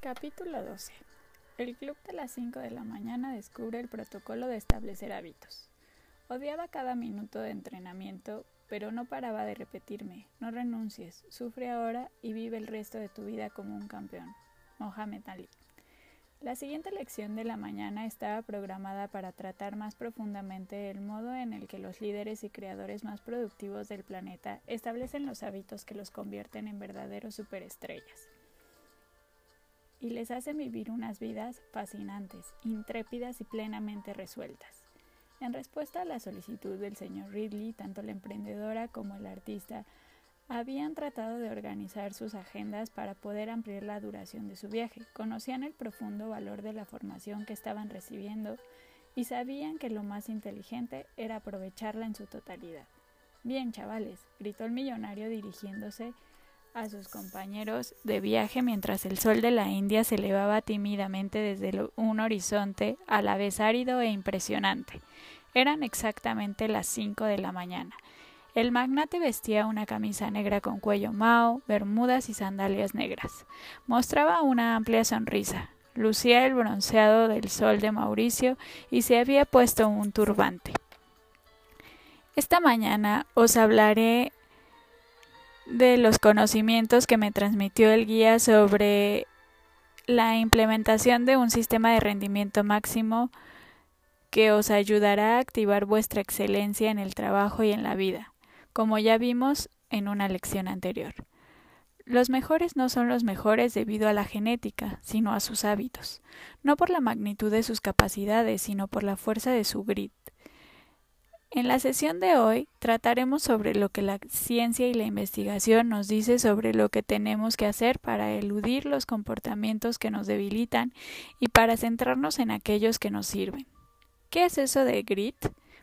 Capítulo 12. El club de las 5 de la mañana descubre el protocolo de establecer hábitos. Odiaba cada minuto de entrenamiento, pero no paraba de repetirme, no renuncies, sufre ahora y vive el resto de tu vida como un campeón. Mohamed Ali. La siguiente lección de la mañana estaba programada para tratar más profundamente el modo en el que los líderes y creadores más productivos del planeta establecen los hábitos que los convierten en verdaderos superestrellas y les hacen vivir unas vidas fascinantes, intrépidas y plenamente resueltas. En respuesta a la solicitud del señor Ridley, tanto la emprendedora como el artista habían tratado de organizar sus agendas para poder ampliar la duración de su viaje. Conocían el profundo valor de la formación que estaban recibiendo y sabían que lo más inteligente era aprovecharla en su totalidad. Bien, chavales, gritó el millonario dirigiéndose a sus compañeros de viaje mientras el sol de la India se elevaba tímidamente desde un horizonte a la vez árido e impresionante. Eran exactamente las cinco de la mañana. El magnate vestía una camisa negra con cuello mao, bermudas y sandalias negras. Mostraba una amplia sonrisa. Lucía el bronceado del sol de Mauricio y se había puesto un turbante. Esta mañana os hablaré de los conocimientos que me transmitió el guía sobre la implementación de un sistema de rendimiento máximo que os ayudará a activar vuestra excelencia en el trabajo y en la vida, como ya vimos en una lección anterior. Los mejores no son los mejores debido a la genética, sino a sus hábitos, no por la magnitud de sus capacidades, sino por la fuerza de su grit, en la sesión de hoy trataremos sobre lo que la ciencia y la investigación nos dice sobre lo que tenemos que hacer para eludir los comportamientos que nos debilitan y para centrarnos en aquellos que nos sirven. ¿Qué es eso de grit?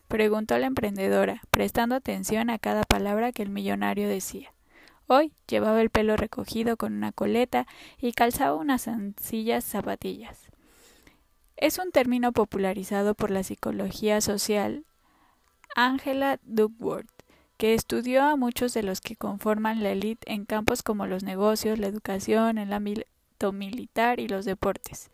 preguntó la emprendedora, prestando atención a cada palabra que el millonario decía. Hoy llevaba el pelo recogido con una coleta y calzaba unas sencillas zapatillas. Es un término popularizado por la psicología social Angela Duckworth, que estudió a muchos de los que conforman la élite en campos como los negocios, la educación, el ámbito militar y los deportes.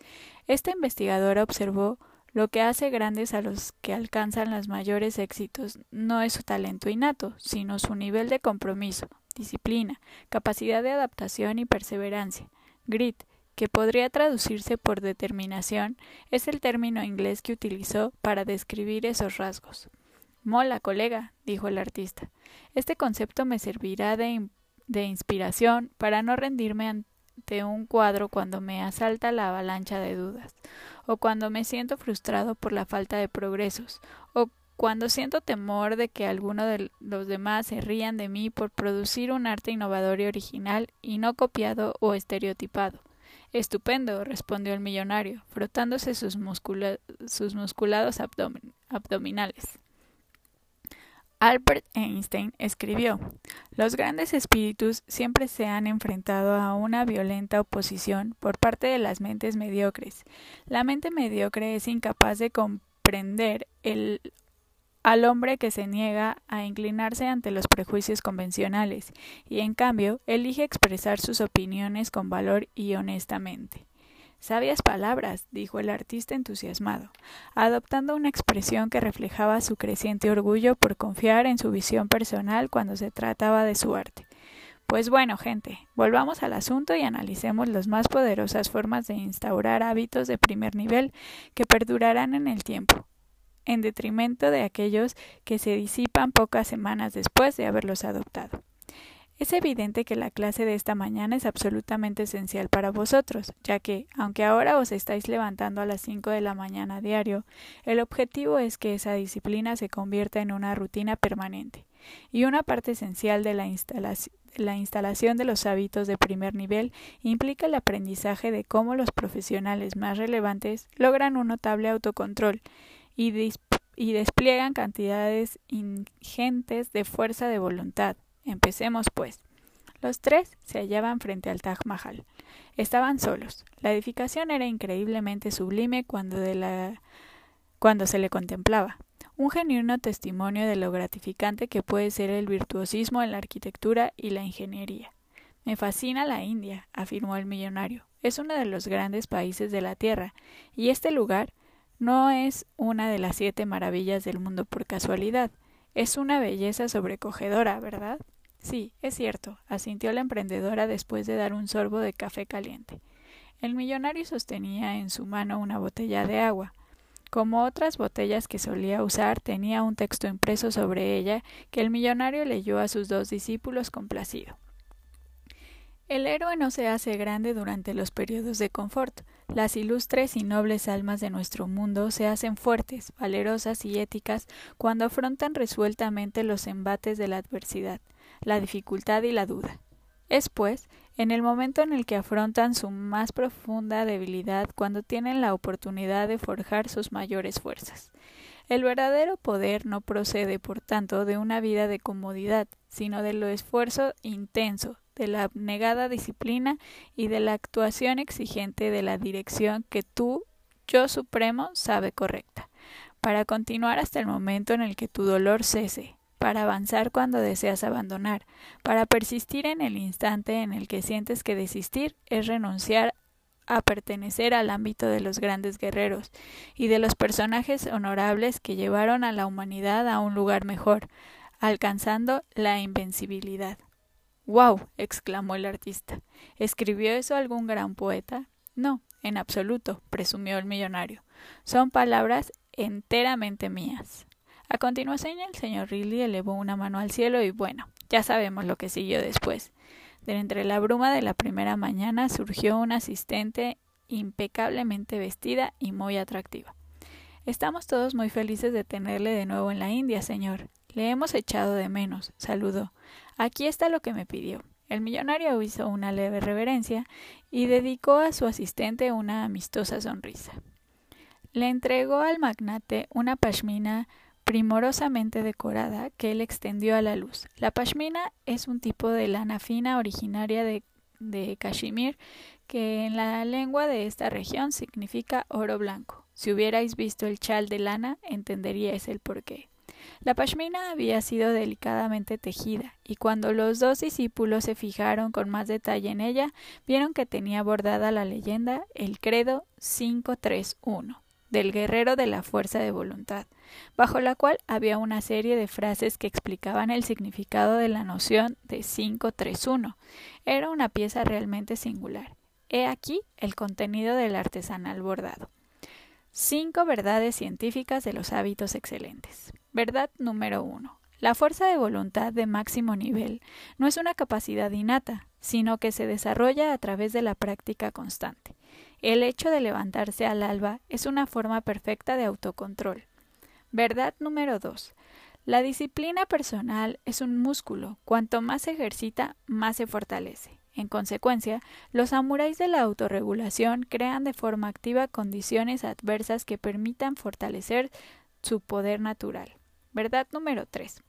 Esta investigadora observó lo que hace grandes a los que alcanzan los mayores éxitos no es su talento innato, sino su nivel de compromiso, disciplina, capacidad de adaptación y perseverancia. Grit, que podría traducirse por determinación, es el término inglés que utilizó para describir esos rasgos. Mola, colega, dijo el artista. Este concepto me servirá de, de inspiración para no rendirme ante un cuadro cuando me asalta la avalancha de dudas, o cuando me siento frustrado por la falta de progresos, o cuando siento temor de que alguno de los demás se rían de mí por producir un arte innovador y original y no copiado o estereotipado. Estupendo, respondió el millonario, frotándose sus, sus musculados abdominales. Albert Einstein escribió Los grandes espíritus siempre se han enfrentado a una violenta oposición por parte de las mentes mediocres. La mente mediocre es incapaz de comprender el al hombre que se niega a inclinarse ante los prejuicios convencionales y en cambio elige expresar sus opiniones con valor y honestamente. Sabias palabras, dijo el artista entusiasmado, adoptando una expresión que reflejaba su creciente orgullo por confiar en su visión personal cuando se trataba de su arte. Pues bueno, gente, volvamos al asunto y analicemos las más poderosas formas de instaurar hábitos de primer nivel que perdurarán en el tiempo, en detrimento de aquellos que se disipan pocas semanas después de haberlos adoptado. Es evidente que la clase de esta mañana es absolutamente esencial para vosotros, ya que, aunque ahora os estáis levantando a las cinco de la mañana diario, el objetivo es que esa disciplina se convierta en una rutina permanente. Y una parte esencial de la, la instalación de los hábitos de primer nivel implica el aprendizaje de cómo los profesionales más relevantes logran un notable autocontrol y despliegan cantidades ingentes de fuerza de voluntad, Empecemos, pues. Los tres se hallaban frente al Taj Mahal. Estaban solos. La edificación era increíblemente sublime cuando, de la... cuando se le contemplaba. Un genuino testimonio de lo gratificante que puede ser el virtuosismo en la arquitectura y la ingeniería. Me fascina la India, afirmó el millonario. Es uno de los grandes países de la Tierra, y este lugar no es una de las siete maravillas del mundo por casualidad. Es una belleza sobrecogedora, ¿verdad? Sí, es cierto, asintió la emprendedora después de dar un sorbo de café caliente. El millonario sostenía en su mano una botella de agua. Como otras botellas que solía usar, tenía un texto impreso sobre ella que el millonario leyó a sus dos discípulos complacido. El héroe no se hace grande durante los periodos de confort. Las ilustres y nobles almas de nuestro mundo se hacen fuertes, valerosas y éticas cuando afrontan resueltamente los embates de la adversidad, la dificultad y la duda. Es, pues, en el momento en el que afrontan su más profunda debilidad cuando tienen la oportunidad de forjar sus mayores fuerzas. El verdadero poder no procede, por tanto, de una vida de comodidad, sino de lo esfuerzo intenso, de la abnegada disciplina y de la actuación exigente de la dirección que tú, yo supremo, sabe correcta, para continuar hasta el momento en el que tu dolor cese, para avanzar cuando deseas abandonar, para persistir en el instante en el que sientes que desistir es renunciar a pertenecer al ámbito de los grandes guerreros y de los personajes honorables que llevaron a la humanidad a un lugar mejor, alcanzando la invencibilidad. ¡Wow! exclamó el artista. ¿Escribió eso algún gran poeta? No, en absoluto, presumió el millonario. Son palabras enteramente mías. A continuación el señor Ridley elevó una mano al cielo y bueno, ya sabemos lo que siguió después. De entre la bruma de la primera mañana surgió una asistente impecablemente vestida y muy atractiva. Estamos todos muy felices de tenerle de nuevo en la India, señor. Le hemos echado de menos, saludó. Aquí está lo que me pidió. El millonario hizo una leve reverencia y dedicó a su asistente una amistosa sonrisa. Le entregó al magnate una pashmina primorosamente decorada que él extendió a la luz. La pashmina es un tipo de lana fina originaria de, de Kashmir que en la lengua de esta región significa oro blanco. Si hubierais visto el chal de lana, entenderíais el porqué. La pashmina había sido delicadamente tejida, y cuando los dos discípulos se fijaron con más detalle en ella, vieron que tenía bordada la leyenda el credo 531 del guerrero de la fuerza de voluntad, bajo la cual había una serie de frases que explicaban el significado de la noción de 531. Era una pieza realmente singular. He aquí el contenido del artesanal bordado. Cinco verdades científicas de los hábitos excelentes. Verdad número uno. La fuerza de voluntad de máximo nivel no es una capacidad innata, sino que se desarrolla a través de la práctica constante. El hecho de levantarse al alba es una forma perfecta de autocontrol. Verdad número dos. La disciplina personal es un músculo. Cuanto más se ejercita, más se fortalece. En consecuencia, los samuráis de la autorregulación crean de forma activa condiciones adversas que permitan fortalecer su poder natural. Verdad número 3.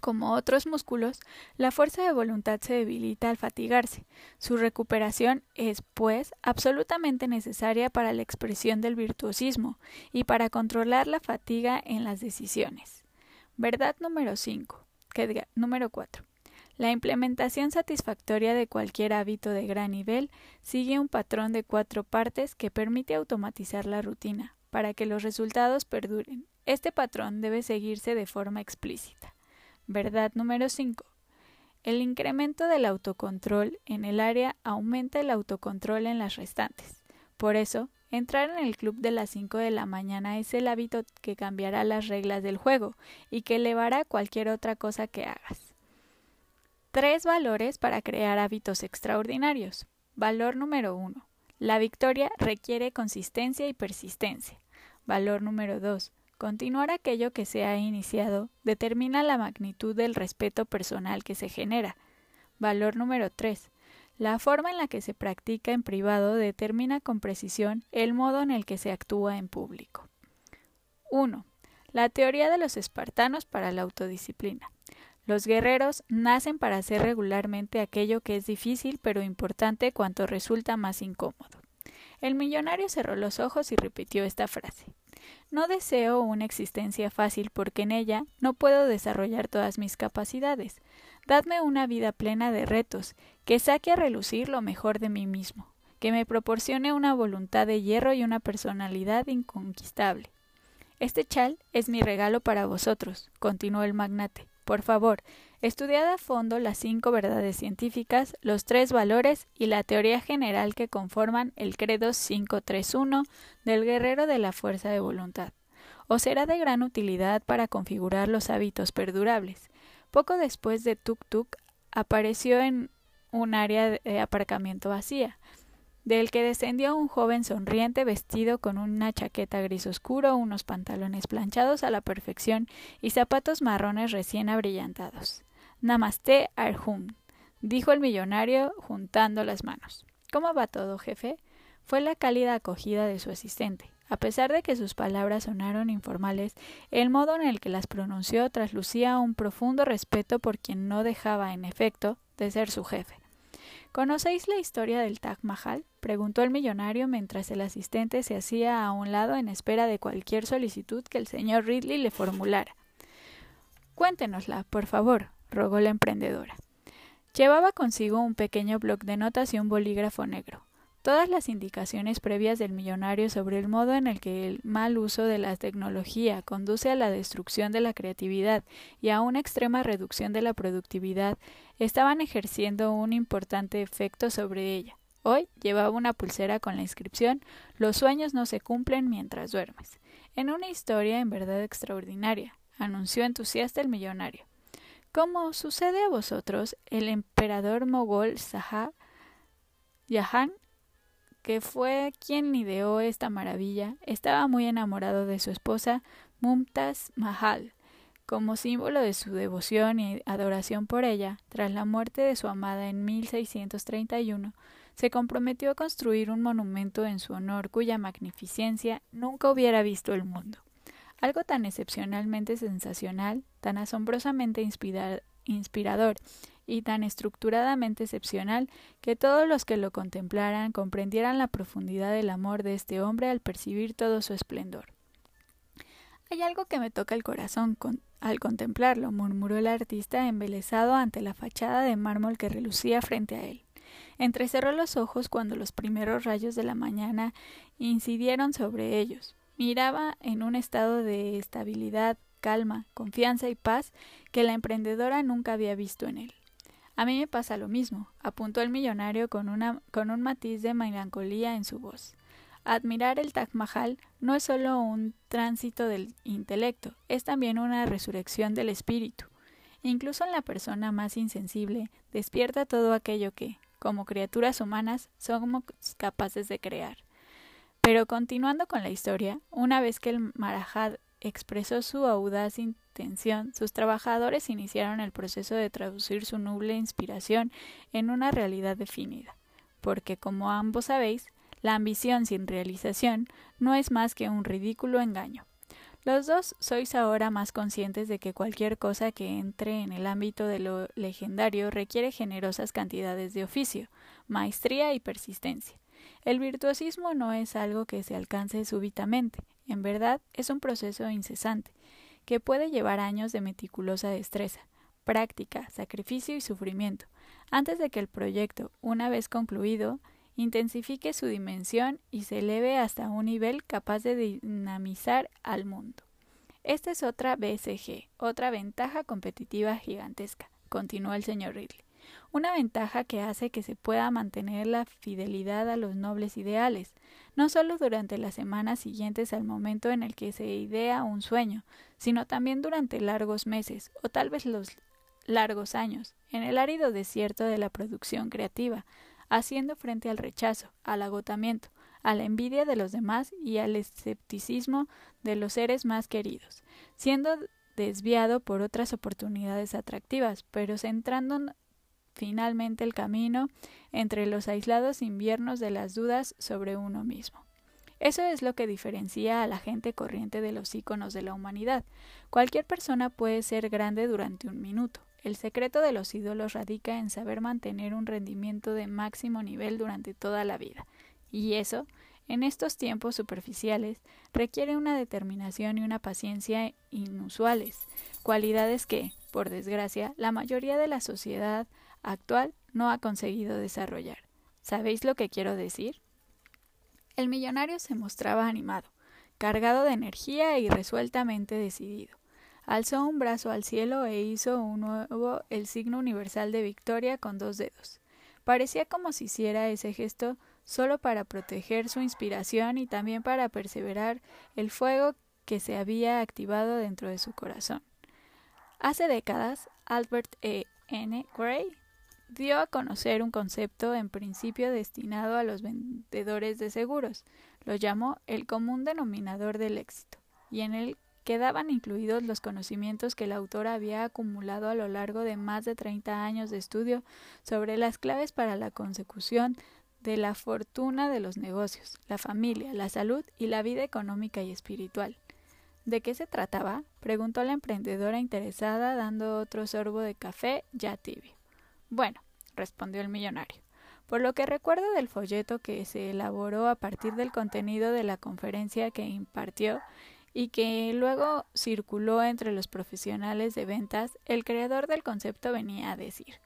Como otros músculos, la fuerza de voluntad se debilita al fatigarse. Su recuperación es, pues, absolutamente necesaria para la expresión del virtuosismo y para controlar la fatiga en las decisiones. Verdad número 5. Número 4. La implementación satisfactoria de cualquier hábito de gran nivel sigue un patrón de cuatro partes que permite automatizar la rutina, para que los resultados perduren. Este patrón debe seguirse de forma explícita. Verdad número 5. El incremento del autocontrol en el área aumenta el autocontrol en las restantes. Por eso, entrar en el club de las 5 de la mañana es el hábito que cambiará las reglas del juego y que elevará cualquier otra cosa que hagas. Tres valores para crear hábitos extraordinarios. Valor número uno. La victoria requiere consistencia y persistencia. Valor número dos. Continuar aquello que se ha iniciado determina la magnitud del respeto personal que se genera. Valor número tres. La forma en la que se practica en privado determina con precisión el modo en el que se actúa en público. 1. La teoría de los espartanos para la autodisciplina. Los guerreros nacen para hacer regularmente aquello que es difícil pero importante cuanto resulta más incómodo. El millonario cerró los ojos y repitió esta frase. No deseo una existencia fácil porque en ella no puedo desarrollar todas mis capacidades. Dadme una vida plena de retos, que saque a relucir lo mejor de mí mismo, que me proporcione una voluntad de hierro y una personalidad inconquistable. Este chal es mi regalo para vosotros, continuó el magnate. Por favor, estudiad a fondo las cinco verdades científicas, los tres valores y la teoría general que conforman el Credo 531 del guerrero de la fuerza de voluntad. Os será de gran utilidad para configurar los hábitos perdurables. Poco después de Tuk Tuk apareció en un área de aparcamiento vacía del que descendió un joven sonriente vestido con una chaqueta gris oscuro, unos pantalones planchados a la perfección y zapatos marrones recién abrillantados. Namaste Arhum, dijo el millonario juntando las manos. ¿Cómo va todo, jefe? Fue la cálida acogida de su asistente. A pesar de que sus palabras sonaron informales, el modo en el que las pronunció traslucía un profundo respeto por quien no dejaba, en efecto, de ser su jefe. ¿Conocéis la historia del Taj Mahal? preguntó el millonario mientras el asistente se hacía a un lado en espera de cualquier solicitud que el señor Ridley le formulara. Cuéntenosla, por favor, rogó la emprendedora. Llevaba consigo un pequeño bloc de notas y un bolígrafo negro. Todas las indicaciones previas del millonario sobre el modo en el que el mal uso de la tecnología conduce a la destrucción de la creatividad y a una extrema reducción de la productividad estaban ejerciendo un importante efecto sobre ella. Hoy llevaba una pulsera con la inscripción Los sueños no se cumplen mientras duermes. En una historia en verdad extraordinaria, anunció entusiasta el millonario. Como sucede a vosotros, el emperador mogol Shah Jahan que fue quien ideó esta maravilla, estaba muy enamorado de su esposa Mumtaz Mahal. Como símbolo de su devoción y adoración por ella, tras la muerte de su amada en 1631, se comprometió a construir un monumento en su honor cuya magnificencia nunca hubiera visto el mundo. Algo tan excepcionalmente sensacional, tan asombrosamente inspirador y tan estructuradamente excepcional que todos los que lo contemplaran comprendieran la profundidad del amor de este hombre al percibir todo su esplendor. Hay algo que me toca el corazón al contemplarlo, murmuró el artista embelesado ante la fachada de mármol que relucía frente a él. Entrecerró los ojos cuando los primeros rayos de la mañana incidieron sobre ellos. Miraba en un estado de estabilidad, calma, confianza y paz que la emprendedora nunca había visto en él. A mí me pasa lo mismo, apuntó el millonario con, un matiz de melancolía en su voz. Admirar el Taj Mahal no es solo un tránsito del intelecto, es también una resurrección del espíritu. Incluso en la persona más insensible despierta todo aquello que, como criaturas humanas, somos capaces de crear. Pero continuando con la historia, una vez que el Marajad expresó su audaz intención, sus trabajadores iniciaron el proceso de traducir su noble inspiración en una realidad definida, porque, como ambos sabéis, la ambición sin realización no es más que un ridículo engaño. Los dos sois ahora más conscientes de que cualquier cosa que entre en el ámbito de lo legendario requiere generosas cantidades de oficio, maestría y persistencia. El virtuosismo no es algo que se alcance súbitamente, en verdad, es un proceso incesante, que puede llevar años de meticulosa destreza, práctica, sacrificio y sufrimiento, antes de que el proyecto, una vez concluido, intensifique su dimensión y se eleve hasta un nivel capaz de dinamizar al mundo. Esta es otra BCG, otra ventaja competitiva gigantesca, continuó el señor Ridley una ventaja que hace que se pueda mantener la fidelidad a los nobles ideales, no solo durante las semanas siguientes al momento en el que se idea un sueño, sino también durante largos meses o tal vez los largos años, en el árido desierto de la producción creativa, haciendo frente al rechazo, al agotamiento, a la envidia de los demás y al escepticismo de los seres más queridos, siendo desviado por otras oportunidades atractivas, pero centrando finalmente el camino entre los aislados inviernos de las dudas sobre uno mismo. Eso es lo que diferencia a la gente corriente de los íconos de la humanidad. Cualquier persona puede ser grande durante un minuto. El secreto de los ídolos radica en saber mantener un rendimiento de máximo nivel durante toda la vida. Y eso, en estos tiempos superficiales, requiere una determinación y una paciencia inusuales, cualidades que, por desgracia, la mayoría de la sociedad actual no ha conseguido desarrollar. ¿Sabéis lo que quiero decir? El millonario se mostraba animado, cargado de energía y resueltamente decidido. Alzó un brazo al cielo e hizo un nuevo el signo universal de victoria con dos dedos. Parecía como si hiciera ese gesto solo para proteger su inspiración y también para perseverar el fuego que se había activado dentro de su corazón. Hace décadas, Albert E. N. Gray dio a conocer un concepto en principio destinado a los vendedores de seguros. Lo llamó el común denominador del éxito, y en él quedaban incluidos los conocimientos que el autor había acumulado a lo largo de más de 30 años de estudio sobre las claves para la consecución de la fortuna de los negocios, la familia, la salud y la vida económica y espiritual. ¿De qué se trataba? preguntó la emprendedora interesada dando otro sorbo de café ya tibio. Bueno, respondió el millonario. Por lo que recuerdo del folleto que se elaboró a partir del contenido de la conferencia que impartió y que luego circuló entre los profesionales de ventas, el creador del concepto venía a decir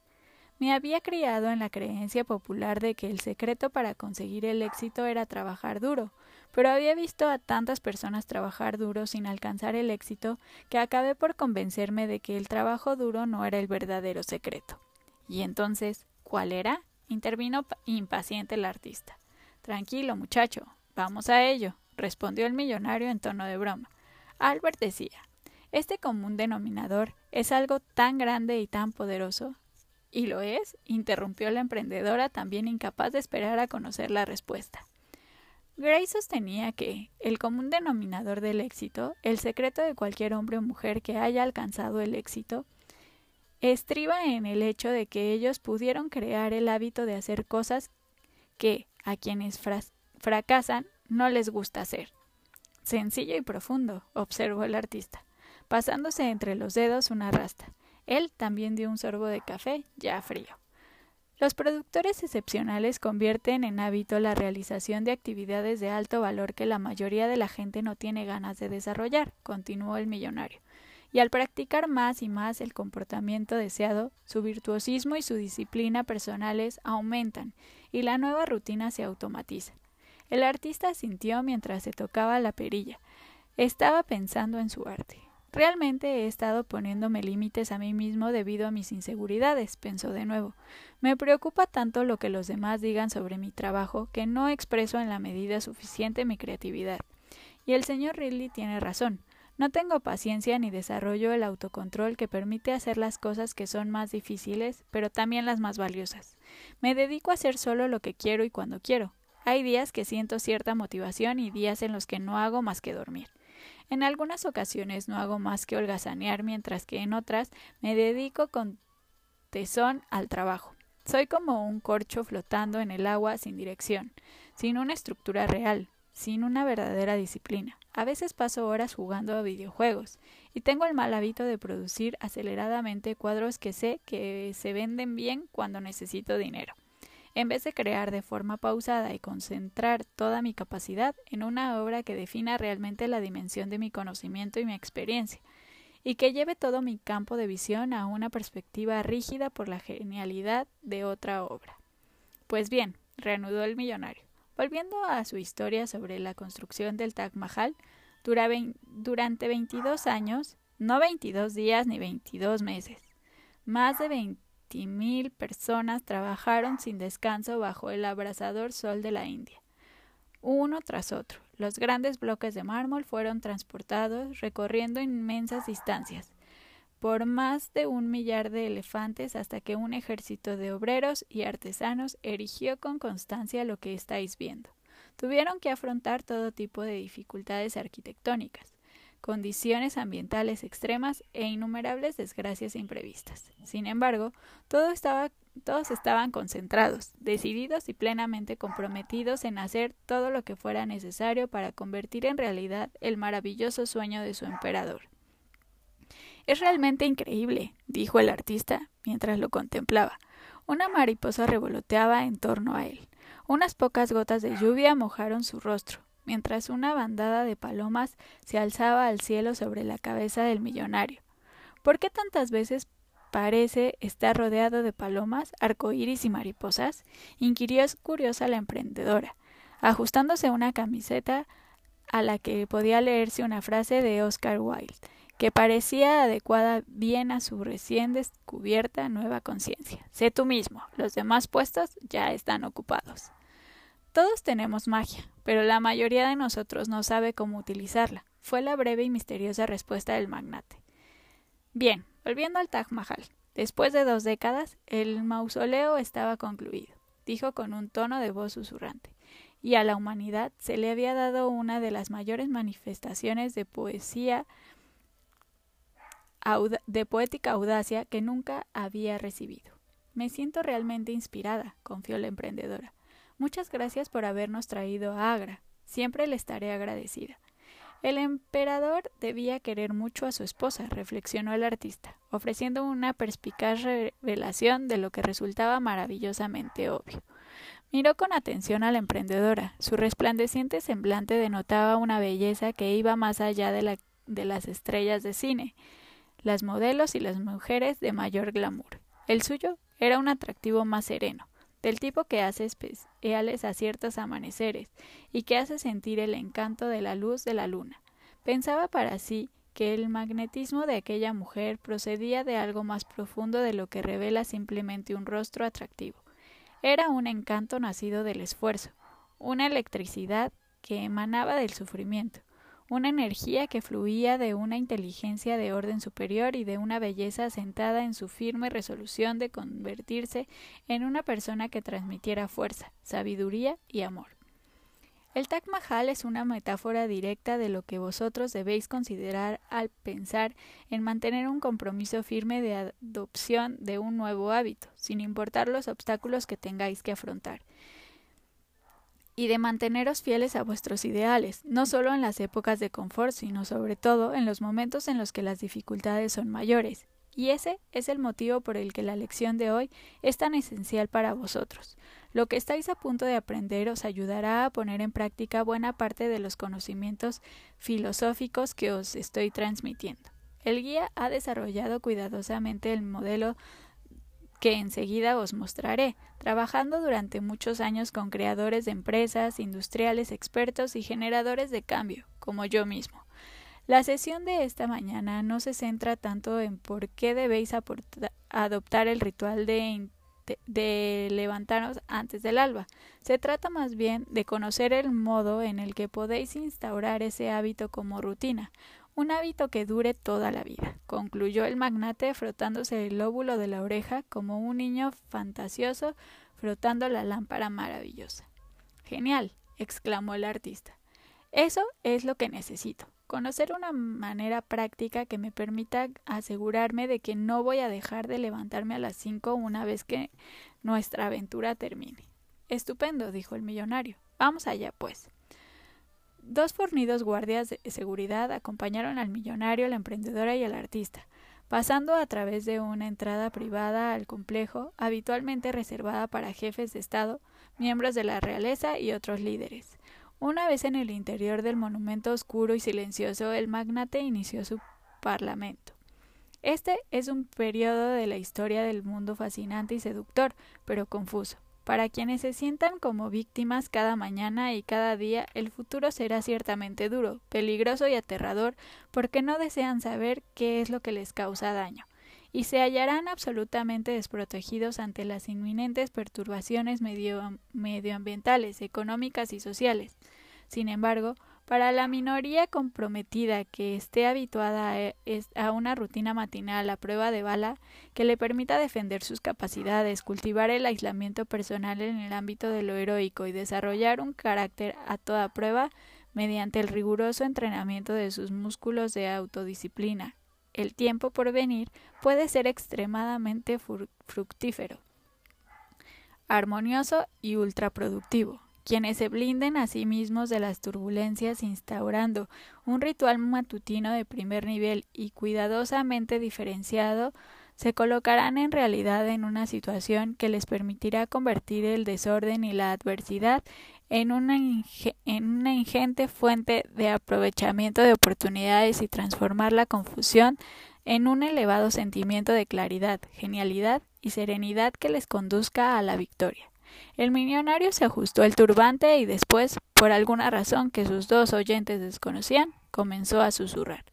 me había criado en la creencia popular de que el secreto para conseguir el éxito era trabajar duro, pero había visto a tantas personas trabajar duro sin alcanzar el éxito que acabé por convencerme de que el trabajo duro no era el verdadero secreto. Y entonces, ¿cuál era? intervino impaciente el artista. Tranquilo, muchacho, vamos a ello, respondió el millonario en tono de broma. Albert decía este común denominador es algo tan grande y tan poderoso ¿Y lo es? interrumpió la emprendedora, también incapaz de esperar a conocer la respuesta. Gray sostenía que el común denominador del éxito, el secreto de cualquier hombre o mujer que haya alcanzado el éxito, estriba en el hecho de que ellos pudieron crear el hábito de hacer cosas que a quienes fracasan no les gusta hacer. Sencillo y profundo, observó el artista, pasándose entre los dedos una rasta. Él también dio un sorbo de café, ya frío. Los productores excepcionales convierten en hábito la realización de actividades de alto valor que la mayoría de la gente no tiene ganas de desarrollar, continuó el millonario. Y al practicar más y más el comportamiento deseado, su virtuosismo y su disciplina personales aumentan y la nueva rutina se automatiza. El artista sintió mientras se tocaba la perilla. Estaba pensando en su arte. Realmente he estado poniéndome límites a mí mismo debido a mis inseguridades, pensó de nuevo. Me preocupa tanto lo que los demás digan sobre mi trabajo que no expreso en la medida suficiente mi creatividad. Y el señor Ridley tiene razón. No tengo paciencia ni desarrollo el autocontrol que permite hacer las cosas que son más difíciles, pero también las más valiosas. Me dedico a hacer solo lo que quiero y cuando quiero. Hay días que siento cierta motivación y días en los que no hago más que dormir. En algunas ocasiones no hago más que holgazanear, mientras que en otras me dedico con tesón al trabajo. Soy como un corcho flotando en el agua sin dirección, sin una estructura real, sin una verdadera disciplina. A veces paso horas jugando a videojuegos y tengo el mal hábito de producir aceleradamente cuadros que sé que se venden bien cuando necesito dinero en vez de crear de forma pausada y concentrar toda mi capacidad en una obra que defina realmente la dimensión de mi conocimiento y mi experiencia, y que lleve todo mi campo de visión a una perspectiva rígida por la genialidad de otra obra. Pues bien, reanudó el millonario, volviendo a su historia sobre la construcción del Taj Mahal, durante 22 años, no 22 días ni 22 meses, más de 20 mil personas trabajaron sin descanso bajo el abrasador sol de la India. Uno tras otro, los grandes bloques de mármol fueron transportados recorriendo inmensas distancias por más de un millar de elefantes hasta que un ejército de obreros y artesanos erigió con constancia lo que estáis viendo. Tuvieron que afrontar todo tipo de dificultades arquitectónicas, condiciones ambientales extremas e innumerables desgracias imprevistas. Sin embargo, todos estaban concentrados, decididos y plenamente comprometidos en hacer todo lo que fuera necesario para convertir en realidad el maravilloso sueño de su emperador. Es realmente increíble, dijo el artista mientras lo contemplaba. Una mariposa revoloteaba en torno a él. Unas pocas gotas de lluvia mojaron su rostro, mientras una bandada de palomas se alzaba al cielo sobre la cabeza del millonario. ¿Por qué tantas veces parece estar rodeado de palomas, arcoíris y mariposas? inquirió curiosa la emprendedora, ajustándose una camiseta a la que podía leerse una frase de Oscar Wilde, que parecía adecuada bien a su recién descubierta nueva conciencia. Sé tú mismo, los demás puestos ya están ocupados. Todos tenemos magia, pero la mayoría de nosotros no sabe cómo utilizarla, fue la breve y misteriosa respuesta del magnate. Bien, volviendo al Taj Mahal. Después de dos décadas, el mausoleo estaba concluido, dijo con un tono de voz susurrante y a la humanidad se le había dado una de las mayores manifestaciones de poesía de poética audacia que nunca había recibido. Me siento realmente inspirada, confió la emprendedora. Muchas gracias por habernos traído a Agra. Siempre le estaré agradecida. El emperador debía querer mucho a su esposa, reflexionó el artista, ofreciendo una perspicaz revelación de lo que resultaba maravillosamente obvio. Miró con atención a la emprendedora. Su resplandeciente semblante denotaba una belleza que iba más allá de, la, de las estrellas de cine, las modelos y las mujeres de mayor glamour. El suyo era un atractivo más sereno, del tipo que hace especiales a ciertos amaneceres y que hace sentir el encanto de la luz de la luna. Pensaba para sí que el magnetismo de aquella mujer procedía de algo más profundo de lo que revela simplemente un rostro atractivo. Era un encanto nacido del esfuerzo, una electricidad que emanaba del sufrimiento, una energía que fluía de una inteligencia de orden superior y de una belleza asentada en su firme resolución de convertirse en una persona que transmitiera fuerza, sabiduría y amor. El Taj Mahal es una metáfora directa de lo que vosotros debéis considerar al pensar en mantener un compromiso firme de adopción de un nuevo hábito, sin importar los obstáculos que tengáis que afrontar, y de manteneros fieles a vuestros ideales, no solo en las épocas de confort, sino sobre todo en los momentos en los que las dificultades son mayores. Y ese es el motivo por el que la lección de hoy es tan esencial para vosotros. Lo que estáis a punto de aprender os ayudará a poner en práctica buena parte de los conocimientos filosóficos que os estoy transmitiendo. El guía ha desarrollado cuidadosamente el modelo que enseguida os mostraré, trabajando durante muchos años con creadores de empresas, industriales expertos y generadores de cambio, como yo mismo. La sesión de esta mañana no se centra tanto en por qué debéis adoptar el ritual de levantarnos antes del alba. Se trata más bien de conocer el modo en el que podéis instaurar ese hábito como rutina, un hábito que dure toda la vida, concluyó el magnate frotándose el lóbulo de la oreja como un niño fantasioso frotando la lámpara maravillosa. Genial, exclamó el artista. Eso es lo que necesito conocer una manera práctica que me permita asegurarme de que no voy a dejar de levantarme a las cinco una vez que nuestra aventura termine. Estupendo, dijo el millonario. Vamos allá, pues. Dos fornidos guardias de seguridad acompañaron al millonario, la emprendedora y al artista, pasando a través de una entrada privada al complejo, habitualmente reservada para jefes de Estado, miembros de la realeza y otros líderes. Una vez en el interior del monumento oscuro y silencioso, el magnate inició su parlamento. Este es un periodo de la historia del mundo fascinante y seductor, pero confuso. Para quienes se sientan como víctimas cada mañana y cada día, el futuro será ciertamente duro, peligroso y aterrador, porque no desean saber qué es lo que les causa daño, y se hallarán absolutamente desprotegidos ante las inminentes perturbaciones medioambientales, económicas y sociales. Sin embargo, para la minoría comprometida que esté habituada a una rutina matinal a prueba de bala que le permita defender sus capacidades, cultivar el aislamiento personal en el ámbito de lo heroico y desarrollar un carácter a toda prueba mediante el riguroso entrenamiento de sus músculos de autodisciplina, el tiempo por venir puede ser extremadamente fructífero, armonioso y ultraproductivo quienes se blinden a sí mismos de las turbulencias instaurando un ritual matutino de primer nivel y cuidadosamente diferenciado, se colocarán en realidad en una situación que les permitirá convertir el desorden y la adversidad en una, en una ingente fuente de aprovechamiento de oportunidades y transformar la confusión en un elevado sentimiento de claridad, genialidad y serenidad que les conduzca a la victoria. El millonario se ajustó el turbante y después, por alguna razón que sus dos oyentes desconocían, comenzó a susurrar.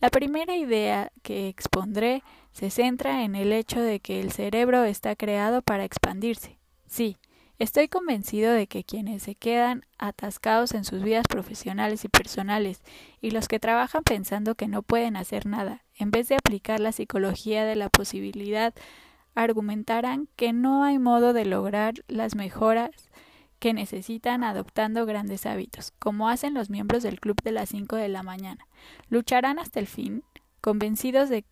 La primera idea que expondré se centra en el hecho de que el cerebro está creado para expandirse. Sí, estoy convencido de que quienes se quedan atascados en sus vidas profesionales y personales y los que trabajan pensando que no pueden hacer nada, en vez de aplicar la psicología de la posibilidad argumentarán que no hay modo de lograr las mejoras que necesitan adoptando grandes hábitos, como hacen los miembros del club de las 5 de la mañana. Lucharán hasta el fin, convencidos de,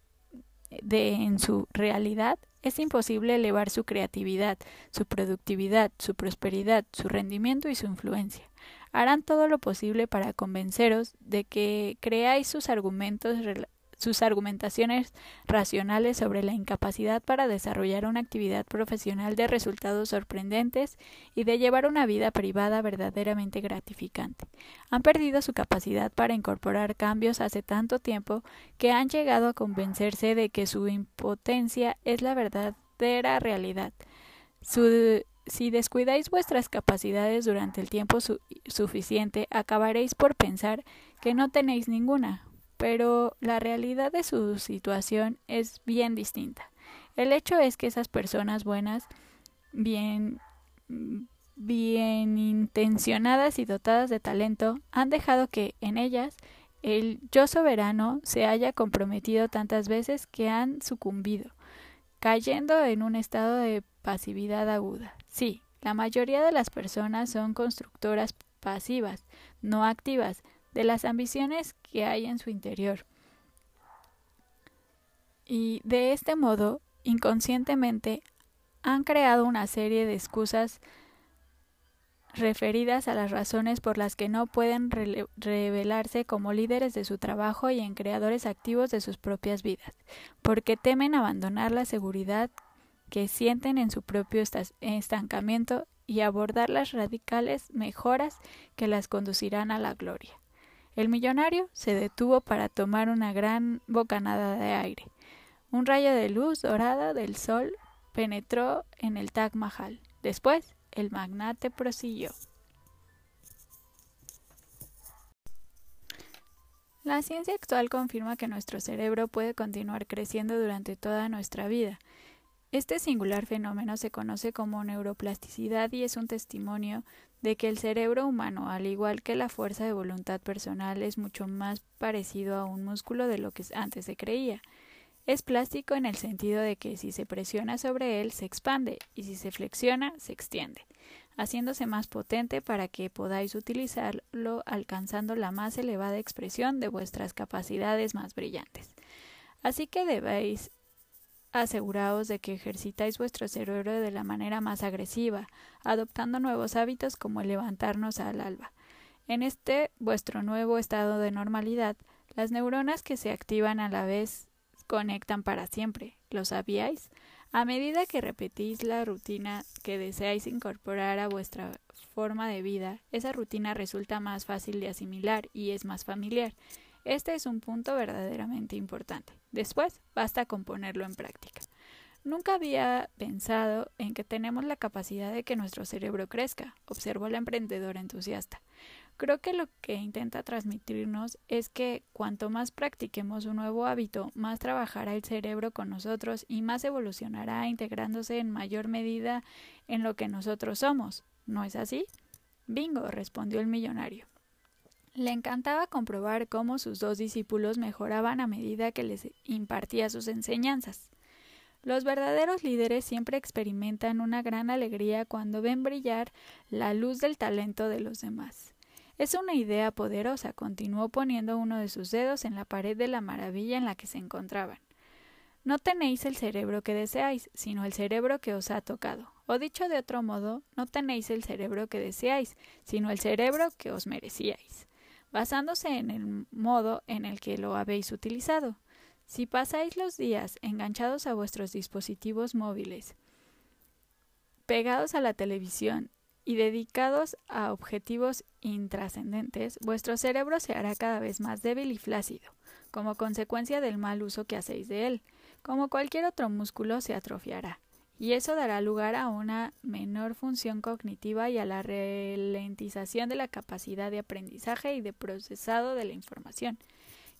de en su realidad es imposible elevar su creatividad, su productividad, su prosperidad, su rendimiento y su influencia. Harán todo lo posible para convenceros de que creáis sus argumentos sus argumentaciones racionales sobre la incapacidad para desarrollar una actividad profesional de resultados sorprendentes y de llevar una vida privada verdaderamente gratificante. Han perdido su capacidad para incorporar cambios hace tanto tiempo que han llegado a convencerse de que su impotencia es la verdadera realidad. si descuidáis vuestras capacidades durante el tiempo suficiente, acabaréis por pensar que no tenéis ninguna, pero la realidad de su situación es bien distinta. El hecho es que esas personas buenas, bien, bien intencionadas y dotadas de talento, han dejado que en ellas el yo soberano se haya comprometido tantas veces que han sucumbido, cayendo en un estado de pasividad aguda. Sí, la mayoría de las personas son constructoras pasivas, no activas, de las ambiciones que hay en su interior. Y de este modo, inconscientemente, han creado una serie de excusas referidas a las razones por las que no pueden revelarse como líderes de su trabajo y en creadores activos de sus propias vidas, porque temen abandonar la seguridad que sienten en su propio estancamiento y abordar las radicales mejoras que las conducirán a la gloria. El millonario se detuvo para tomar una gran bocanada de aire. Un rayo de luz dorada del sol penetró en el Taj Mahal. Después, el magnate prosiguió. La ciencia actual confirma que nuestro cerebro puede continuar creciendo durante toda nuestra vida. Este singular fenómeno se conoce como neuroplasticidad y es un testimonio de que el cerebro humano, al igual que la fuerza de voluntad personal, es mucho más parecido a un músculo de lo que antes se creía. Es plástico en el sentido de que si se presiona sobre él se expande y si se flexiona se extiende, haciéndose más potente para que podáis utilizarlo alcanzando la más elevada expresión de vuestras capacidades más brillantes. Así que debéis aseguraos de que ejercitáis vuestro cerebro de la manera más agresiva, adoptando nuevos hábitos como el levantarnos al alba. En este vuestro nuevo estado de normalidad, las neuronas que se activan a la vez conectan para siempre. ¿Lo sabíais? A medida que repetís la rutina que deseáis incorporar a vuestra forma de vida, esa rutina resulta más fácil de asimilar y es más familiar. Este es un punto verdaderamente importante. Después, basta con ponerlo en práctica. Nunca había pensado en que tenemos la capacidad de que nuestro cerebro crezca, observó la emprendedora entusiasta. Creo que lo que intenta transmitirnos es que cuanto más practiquemos un nuevo hábito, más trabajará el cerebro con nosotros y más evolucionará integrándose en mayor medida en lo que nosotros somos. ¿No es así? Bingo, respondió el millonario. Le encantaba comprobar cómo sus dos discípulos mejoraban a medida que les impartía sus enseñanzas. Los verdaderos líderes siempre experimentan una gran alegría cuando ven brillar la luz del talento de los demás. Es una idea poderosa, continuó poniendo uno de sus dedos en la pared de la maravilla en la que se encontraban. No tenéis el cerebro que deseáis, sino el cerebro que os ha tocado. O dicho de otro modo, no tenéis el cerebro que deseáis, sino el cerebro que os merecíais basándose en el modo en el que lo habéis utilizado. Si pasáis los días enganchados a vuestros dispositivos móviles, pegados a la televisión y dedicados a objetivos intrascendentes, vuestro cerebro se hará cada vez más débil y flácido, como consecuencia del mal uso que hacéis de él. Como cualquier otro músculo se atrofiará, y eso dará lugar a una menor función cognitiva y a la ralentización de la capacidad de aprendizaje y de procesado de la información.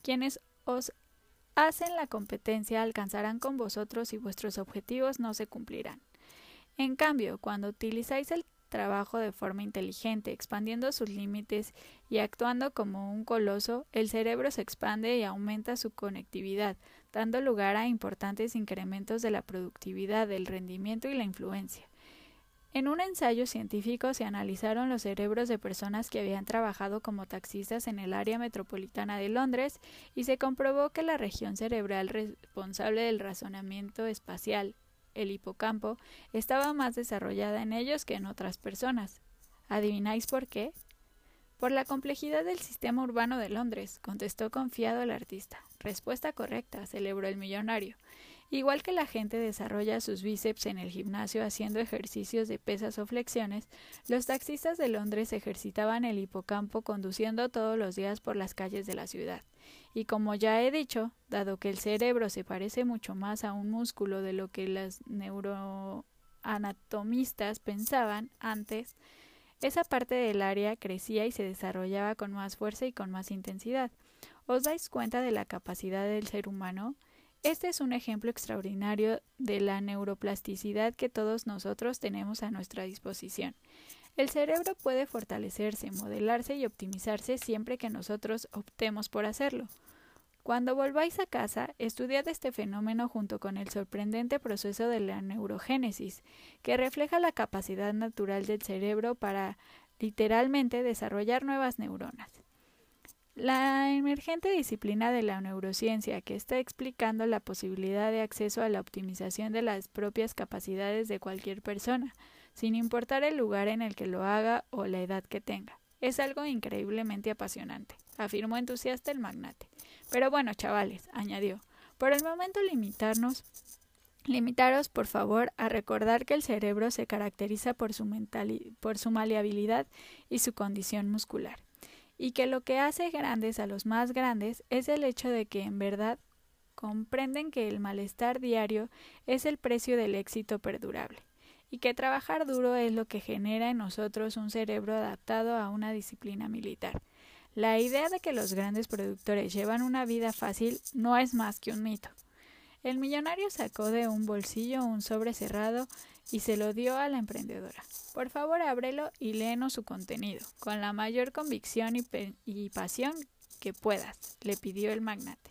Quienes os hacen la competencia alcanzarán con vosotros y vuestros objetivos no se cumplirán. En cambio, cuando utilizáis el trabajo de forma inteligente, expandiendo sus límites y actuando como un coloso, el cerebro se expande y aumenta su conectividad, dando lugar a importantes incrementos de la productividad, del rendimiento y la influencia. En un ensayo científico se analizaron los cerebros de personas que habían trabajado como taxistas en el área metropolitana de Londres y se comprobó que la región cerebral responsable del razonamiento espacial, el hipocampo, estaba más desarrollada en ellos que en otras personas. ¿Adivináis por qué? Por la complejidad del sistema urbano de Londres, contestó confiado el artista. Respuesta correcta, celebró el millonario. Igual que la gente desarrolla sus bíceps en el gimnasio haciendo ejercicios de pesas o flexiones, los taxistas de Londres ejercitaban el hipocampo conduciendo todos los días por las calles de la ciudad. Y como ya he dicho, dado que el cerebro se parece mucho más a un músculo de lo que las neuroanatomistas pensaban antes, esa parte del área crecía y se desarrollaba con más fuerza y con más intensidad. ¿Os dais cuenta de la capacidad del ser humano? Este es un ejemplo extraordinario de la neuroplasticidad que todos nosotros tenemos a nuestra disposición. El cerebro puede fortalecerse, modelarse y optimizarse siempre que nosotros optemos por hacerlo. Cuando volváis a casa, estudiad este fenómeno junto con el sorprendente proceso de la neurogénesis, que refleja la capacidad natural del cerebro para literalmente desarrollar nuevas neuronas. La emergente disciplina de la neurociencia, que está explicando la posibilidad de acceso a la optimización de las propias capacidades de cualquier persona, sin importar el lugar en el que lo haga o la edad que tenga. Es algo increíblemente apasionante, afirmó entusiasta el magnate. Pero bueno, chavales, añadió, por el momento limitarnos Limitaros, por favor, a recordar que el cerebro se caracteriza por su, por su maleabilidad y su condición muscular, y que lo que hace grandes a los más grandes es el hecho de que en verdad comprenden que el malestar diario es el precio del éxito perdurable y que trabajar duro es lo que genera en nosotros un cerebro adaptado a una disciplina militar. La idea de que los grandes productores llevan una vida fácil no es más que un mito. El millonario sacó de un bolsillo un sobre cerrado y se lo dio a la emprendedora. Por favor, ábrelo y léenos su contenido, con la mayor convicción y, pasión que puedas, le pidió el magnate.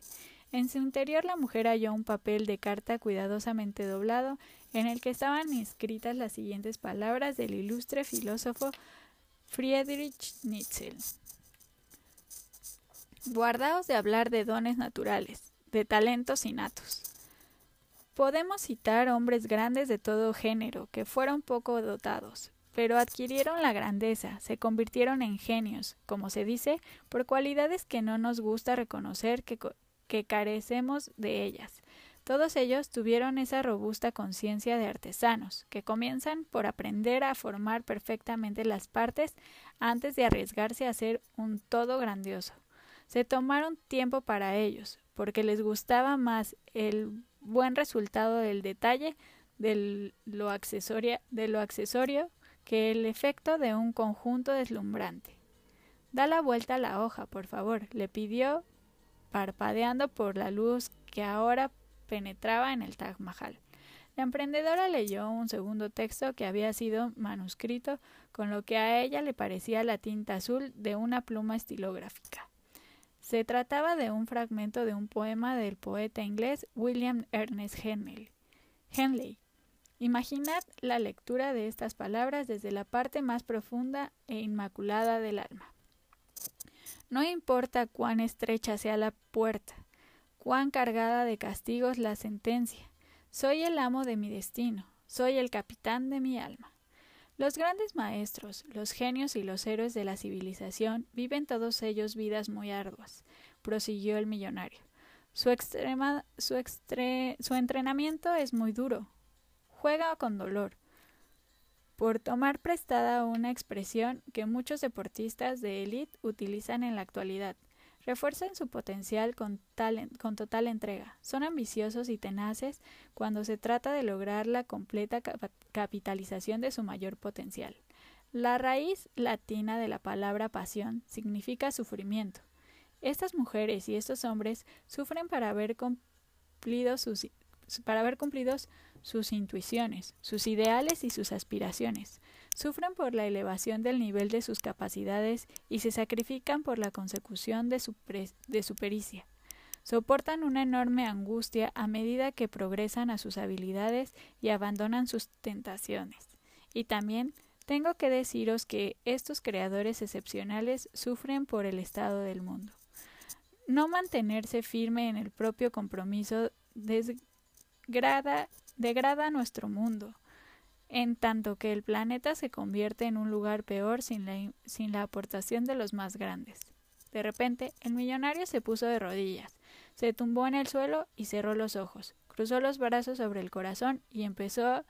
En su interior la mujer halló un papel de carta cuidadosamente doblado en el que estaban escritas las siguientes palabras del ilustre filósofo Friedrich Nietzsche. Guardaos de hablar de dones naturales, de talentos innatos. Podemos citar hombres grandes de todo género, que fueron poco dotados, pero adquirieron la grandeza, se convirtieron en genios, como se dice, por cualidades que no nos gusta reconocer que, carecemos de ellas. Todos ellos tuvieron esa robusta conciencia de artesanos, que comienzan por aprender a formar perfectamente las partes antes de arriesgarse a hacer un todo grandioso. Se tomaron tiempo para ellos, porque les gustaba más el buen resultado del detalle de lo, de lo accesorio que el efecto de un conjunto deslumbrante. Da la vuelta a la hoja, por favor, le pidió, parpadeando por la luz que ahora penetraba en el Taj Mahal. La emprendedora leyó un segundo texto que había sido manuscrito con lo que a ella le parecía la tinta azul de una pluma estilográfica. Se trataba de un fragmento de un poema del poeta inglés William Ernest Henley. Henley. Imaginad la lectura de estas palabras desde la parte más profunda e inmaculada del alma. No importa cuán estrecha sea la puerta, cuán cargada de castigos la sentencia. Soy el amo de mi destino, soy el capitán de mi alma. Los grandes maestros, los genios y los héroes de la civilización viven todos ellos vidas muy arduas, prosiguió el millonario. Su, extrema, su, su entrenamiento es muy duro. Juega con dolor. por tomar prestada una expresión que muchos deportistas de élite utilizan en la actualidad. Refuerzan su potencial con, total entrega. Son ambiciosos y tenaces cuando se trata de lograr la completa capitalización de su mayor potencial. La raíz latina de la palabra pasión significa sufrimiento. Estas mujeres y estos hombres sufren para haber cumplido sus intuiciones, sus ideales y sus aspiraciones. Sufren por la elevación del nivel de sus capacidades y se sacrifican por la consecución de su, pericia. Soportan una enorme angustia a medida que progresan a sus habilidades y abandonan sus tentaciones. Y también tengo que deciros que estos creadores excepcionales sufren por el estado del mundo. No mantenerse firme en el propio compromiso desgrada, degrada nuestro mundo, en tanto que el planeta se convierte en un lugar peor sin la, sin la aportación de los más grandes. De repente, el millonario se puso de rodillas, se tumbó en el suelo y cerró los ojos, cruzó los brazos sobre el corazón y empezó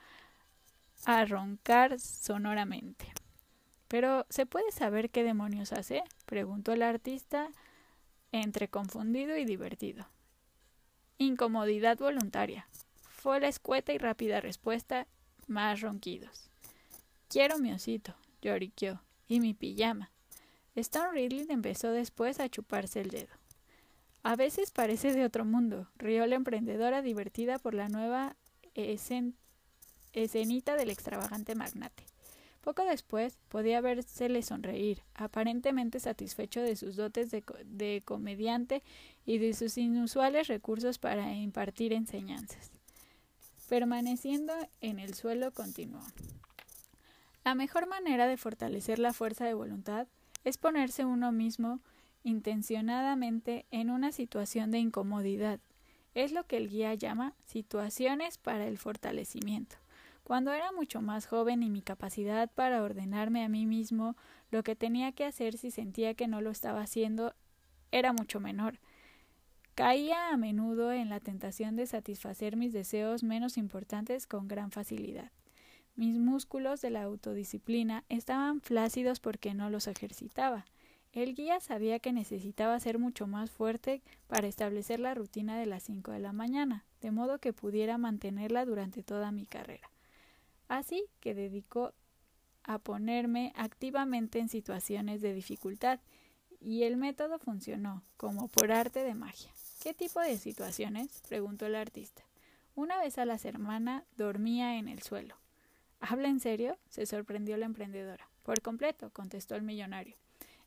a roncar sonoramente. Pero ¿se puede saber qué demonios hace? preguntó el artista entre confundido y divertido. Incomodidad voluntaria. Fue la escueta y rápida respuesta, más ronquidos. Quiero mi osito, lloriqueó, y mi pijama. Stone Ridley empezó después a chuparse el dedo. A veces parece de otro mundo, rió la emprendedora divertida por la nueva escenita del extravagante magnate. Poco después podía vérsele sonreír, aparentemente satisfecho de sus dotes de, comediante y de sus inusuales recursos para impartir enseñanzas. Permaneciendo en el suelo continuó. La mejor manera de fortalecer la fuerza de voluntad es ponerse uno mismo intencionadamente en una situación de incomodidad. Es lo que el guía llama situaciones para el fortalecimiento. Cuando era mucho más joven y mi capacidad para ordenarme a mí mismo lo que tenía que hacer si sentía que no lo estaba haciendo era mucho menor. Caía a menudo en la tentación de satisfacer mis deseos menos importantes con gran facilidad. Mis músculos de la autodisciplina estaban flácidos porque no los ejercitaba. El guía sabía que necesitaba ser mucho más fuerte para establecer la rutina de las cinco de la mañana, de modo que pudiera mantenerla durante toda mi carrera. Así que dedicó a ponerme activamente en situaciones de dificultad, y el método funcionó, como por arte de magia. ¿Qué tipo de situaciones? preguntó el artista. Una vez a la semana dormía en el suelo. ¿Habla en serio? se sorprendió la emprendedora. Por completo, contestó el millonario.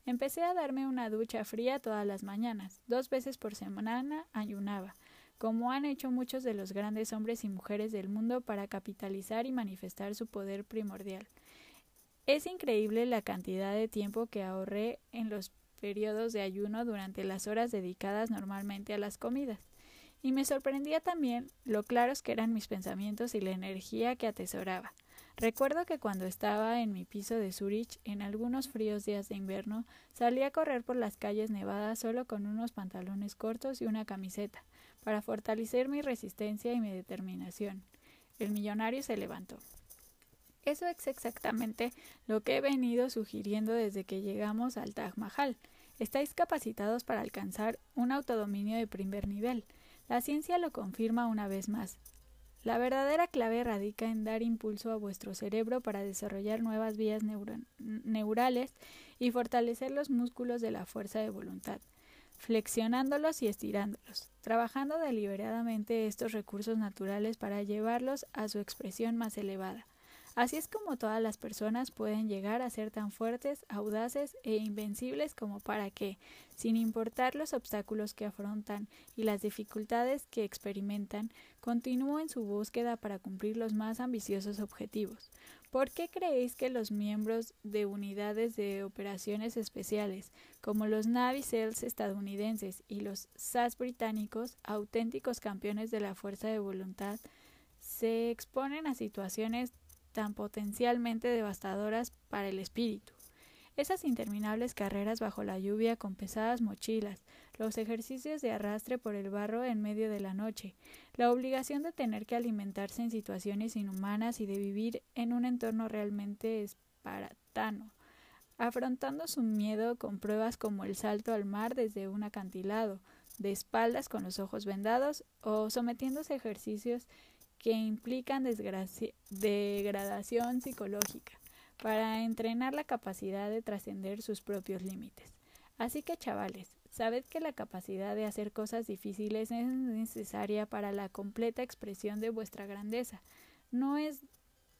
Empecé a darme una ducha fría todas las mañanas. Dos veces por semana ayunaba como han hecho muchos de los grandes hombres y mujeres del mundo para capitalizar y manifestar su poder primordial. Es increíble la cantidad de tiempo que ahorré en los periodos de ayuno durante las horas dedicadas normalmente a las comidas. Y me sorprendía también lo claros que eran mis pensamientos y la energía que atesoraba. Recuerdo que cuando estaba en mi piso de Zurich, en algunos fríos días de invierno, salí a correr por las calles nevadas solo con unos pantalones cortos y una camiseta, para fortalecer mi resistencia y mi determinación. El millonario se levantó. Eso es exactamente lo que he venido sugiriendo desde que llegamos al Taj Mahal. Estáis capacitados para alcanzar un autodominio de primer nivel. La ciencia lo confirma una vez más. La verdadera clave radica en dar impulso a vuestro cerebro para desarrollar nuevas vías neurales y fortalecer los músculos de la fuerza de voluntad flexionándolos y estirándolos, trabajando deliberadamente estos recursos naturales para llevarlos a su expresión más elevada. Así es como todas las personas pueden llegar a ser tan fuertes, audaces e invencibles como para que, sin importar los obstáculos que afrontan y las dificultades que experimentan, continúen su búsqueda para cumplir los más ambiciosos objetivos. ¿Por qué creéis que los miembros de unidades de operaciones especiales, como los Navy SEALs estadounidenses y los SAS británicos, auténticos campeones de la fuerza de voluntad, se exponen a situaciones tan potencialmente devastadoras para el espíritu. esas interminables carreras bajo la lluvia con pesadas mochilas, los ejercicios de arrastre por el barro en medio de la noche, la obligación de tener que alimentarse en situaciones inhumanas y de vivir en un entorno realmente esparatano, afrontando su miedo con pruebas como el salto al mar desde un acantilado, de espaldas con los ojos vendados o sometiéndose a ejercicios que implican degradación psicológica para entrenar la capacidad de trascender sus propios límites. Así que chavales, sabed que la capacidad de hacer cosas difíciles es necesaria para la completa expresión de vuestra grandeza. No es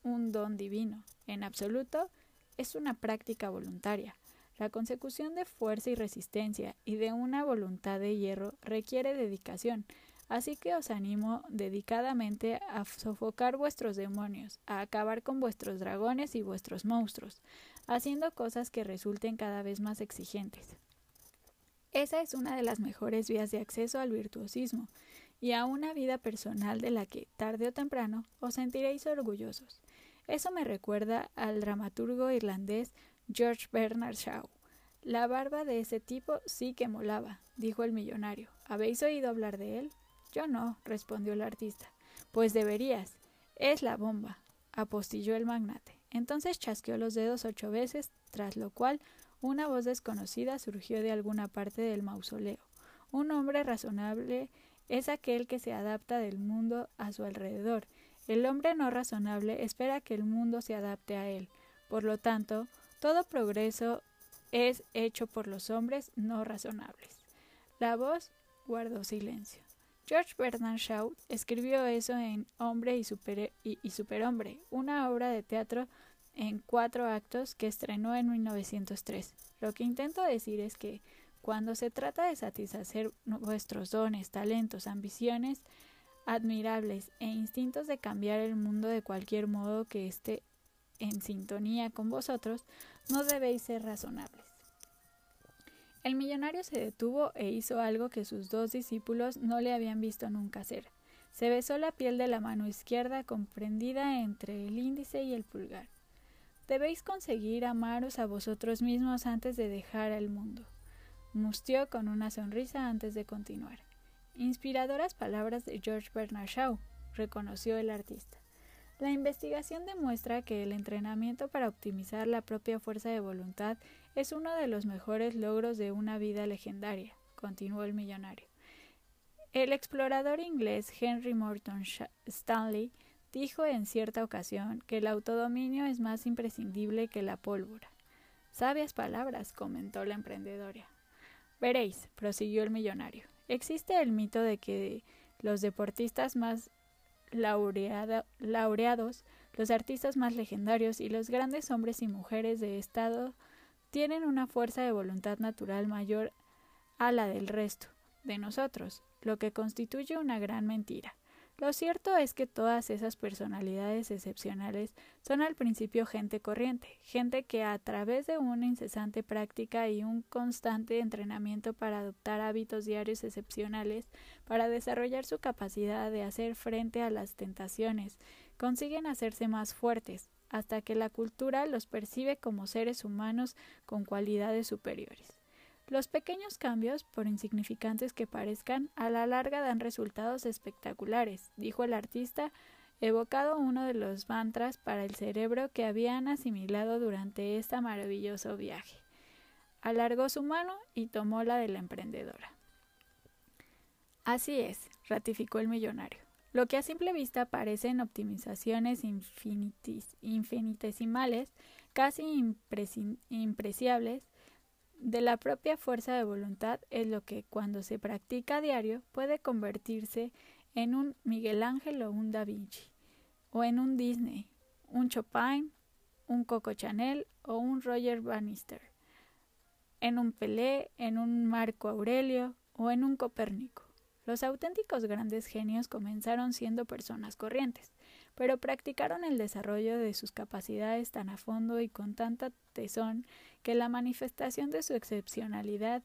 un don divino, en absoluto, es una práctica voluntaria. La consecución de fuerza y resistencia y de una voluntad de hierro requiere dedicación, así que os animo dedicadamente a sofocar vuestros demonios, a acabar con vuestros dragones y vuestros monstruos, haciendo cosas que resulten cada vez más exigentes. Esa es una de las mejores vías de acceso al virtuosismo y a una vida personal de la que, tarde o temprano, os sentiréis orgullosos. Eso me recuerda al dramaturgo irlandés George Bernard Shaw. La barba de ese tipo sí que molaba, dijo el millonario. ¿Habéis oído hablar de él? Yo no, respondió el artista. Pues deberías. Es la bomba, apostilló el magnate. Entonces chasqueó los dedos ocho veces, tras lo cual una voz desconocida surgió de alguna parte del mausoleo. Un hombre razonable es aquel que se adapta del mundo a su alrededor. El hombre no razonable espera que el mundo se adapte a él. Por lo tanto, todo progreso es hecho por los hombres no razonables. La voz guardó silencio. George Bernard Shaw escribió eso en Hombre y, Superhombre, una obra de teatro en cuatro actos que estrenó en 1903. Lo que intento decir es que cuando se trata de satisfacer vuestros dones, talentos, ambiciones admirables e instintos de cambiar el mundo de cualquier modo que esté en sintonía con vosotros, no debéis ser razonables. El millonario se detuvo e hizo algo que sus dos discípulos no le habían visto nunca hacer. Se besó la piel de la mano izquierda comprendida entre el índice y el pulgar. Debéis conseguir amaros a vosotros mismos antes de dejar al mundo. Mustió con una sonrisa antes de continuar. Inspiradoras palabras de George Bernard Shaw, reconoció el artista. La investigación demuestra que el entrenamiento para optimizar la propia fuerza de voluntad es uno de los mejores logros de una vida legendaria, continuó el millonario. El explorador inglés Henry Morton Stanley dijo en cierta ocasión que el autodominio es más imprescindible que la pólvora. Sabias palabras, comentó la emprendedora. Veréis, prosiguió el millonario, existe el mito de que los deportistas más laureados, los artistas más legendarios y los grandes hombres y mujeres de Estado tienen una fuerza de voluntad natural mayor a la del resto de nosotros, lo que constituye una gran mentira. Lo cierto es que todas esas personalidades excepcionales son al principio gente corriente, gente que a través de una incesante práctica y un constante entrenamiento para adoptar hábitos diarios excepcionales, para desarrollar su capacidad de hacer frente a las tentaciones, consiguen hacerse más fuertes, hasta que la cultura los percibe como seres humanos con cualidades superiores. Los pequeños cambios, por insignificantes que parezcan, a la larga dan resultados espectaculares, dijo el artista, evocado uno de los mantras para el cerebro que habían asimilado durante este maravilloso viaje. Alargó su mano y tomó la de la emprendedora. Así es, ratificó el millonario. Lo que a simple vista parecen optimizaciones infinitesimales, casi impreciables, de la propia fuerza de voluntad es lo que, cuando se practica a diario, puede convertirse en un Miguel Ángel o un Da Vinci, o en un Disney, un Chopin, un Coco Chanel o un Roger Bannister, en un Pelé, en un Marco Aurelio o en un Copérnico. Los auténticos grandes genios comenzaron siendo personas corrientes, pero practicaron el desarrollo de sus capacidades tan a fondo y con tanta tesón que la manifestación de su excepcionalidad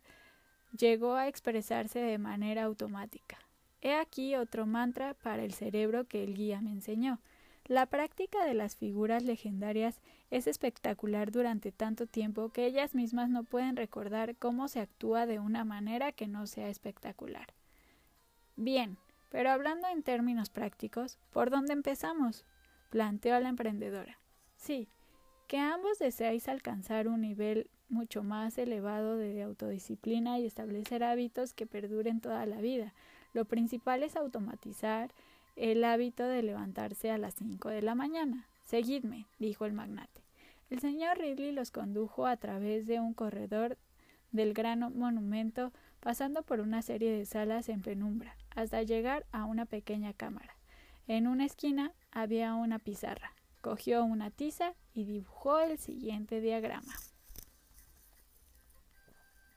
llegó a expresarse de manera automática. He aquí otro mantra para el cerebro que el guía me enseñó. La práctica de las figuras legendarias es espectacular durante tanto tiempo que ellas mismas no pueden recordar cómo se actúa de una manera que no sea espectacular. Bien, pero hablando en términos prácticos, ¿por dónde empezamos? planteó la emprendedora. Sí, que ambos deseáis alcanzar un nivel mucho más elevado de autodisciplina y establecer hábitos que perduren toda la vida. Lo principal es automatizar el hábito de levantarse a las cinco de la mañana. Seguidme, dijo el magnate. El señor Ridley los condujo a través de un corredor del gran monumento, pasando por una serie de salas en penumbra, hasta llegar a una pequeña cámara. En una esquina había una pizarra. Cogió una tiza y dibujó el siguiente diagrama.